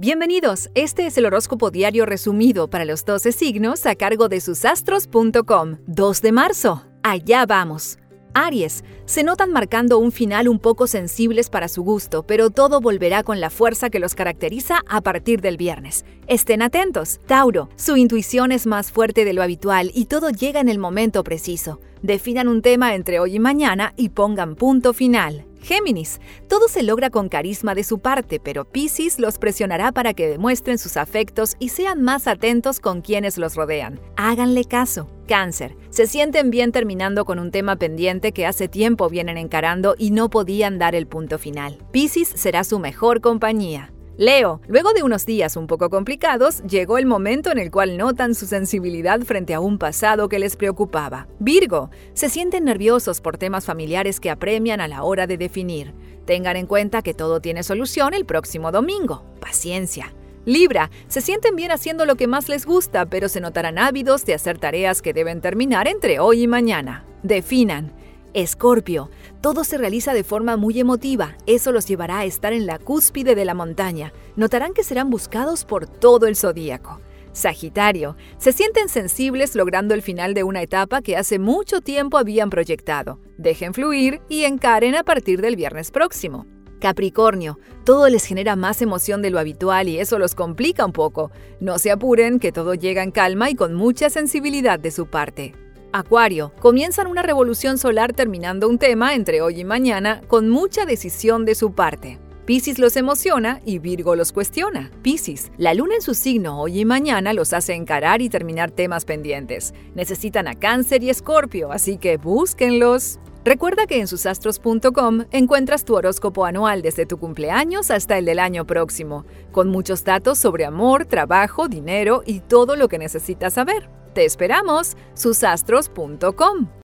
Bienvenidos, este es el horóscopo diario resumido para los 12 signos a cargo de susastros.com. 2 de marzo, allá vamos. Aries, se notan marcando un final un poco sensibles para su gusto, pero todo volverá con la fuerza que los caracteriza a partir del viernes. Estén atentos. Tauro, su intuición es más fuerte de lo habitual y todo llega en el momento preciso. Definan un tema entre hoy y mañana y pongan punto final. Géminis, todo se logra con carisma de su parte, pero Pisces los presionará para que demuestren sus afectos y sean más atentos con quienes los rodean. Háganle caso. Cáncer, se sienten bien terminando con un tema pendiente que hace tiempo vienen encarando y no podían dar el punto final. Pisces será su mejor compañía. Leo, luego de unos días un poco complicados, llegó el momento en el cual notan su sensibilidad frente a un pasado que les preocupaba. Virgo, se sienten nerviosos por temas familiares que apremian a la hora de definir. Tengan en cuenta que todo tiene solución el próximo domingo. Paciencia. Libra, se sienten bien haciendo lo que más les gusta, pero se notarán ávidos de hacer tareas que deben terminar entre hoy y mañana. Definan. Escorpio, todo se realiza de forma muy emotiva, eso los llevará a estar en la cúspide de la montaña. Notarán que serán buscados por todo el zodíaco. Sagitario, se sienten sensibles logrando el final de una etapa que hace mucho tiempo habían proyectado. Dejen fluir y encaren a partir del viernes próximo. Capricornio, todo les genera más emoción de lo habitual y eso los complica un poco. No se apuren, que todo llega en calma y con mucha sensibilidad de su parte. Acuario, comienzan una revolución solar terminando un tema entre hoy y mañana con mucha decisión de su parte. Piscis los emociona y Virgo los cuestiona. Piscis, la luna en su signo hoy y mañana los hace encarar y terminar temas pendientes. Necesitan a Cáncer y Escorpio, así que búsquenlos. Recuerda que en susastros.com encuentras tu horóscopo anual desde tu cumpleaños hasta el del año próximo, con muchos datos sobre amor, trabajo, dinero y todo lo que necesitas saber. Te esperamos, susastros.com.